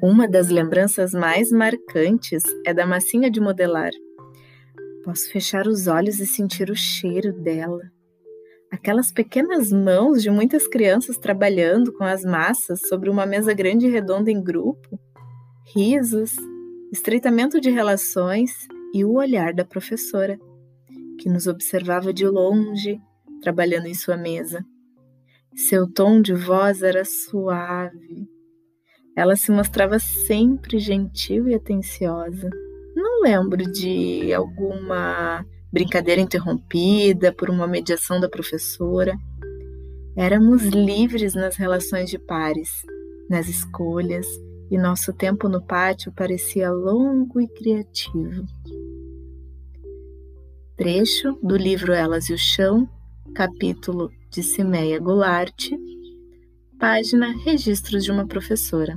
Uma das lembranças mais marcantes é da massinha de modelar. Posso fechar os olhos e sentir o cheiro dela. Aquelas pequenas mãos de muitas crianças trabalhando com as massas sobre uma mesa grande e redonda em grupo. Risos, estreitamento de relações e o olhar da professora, que nos observava de longe, trabalhando em sua mesa. Seu tom de voz era suave ela se mostrava sempre gentil e atenciosa. Não lembro de alguma brincadeira interrompida por uma mediação da professora. Éramos livres nas relações de pares, nas escolhas, e nosso tempo no pátio parecia longo e criativo. Trecho do livro Elas e o Chão, capítulo de Cimeia Goulart, Página Registros de uma professora.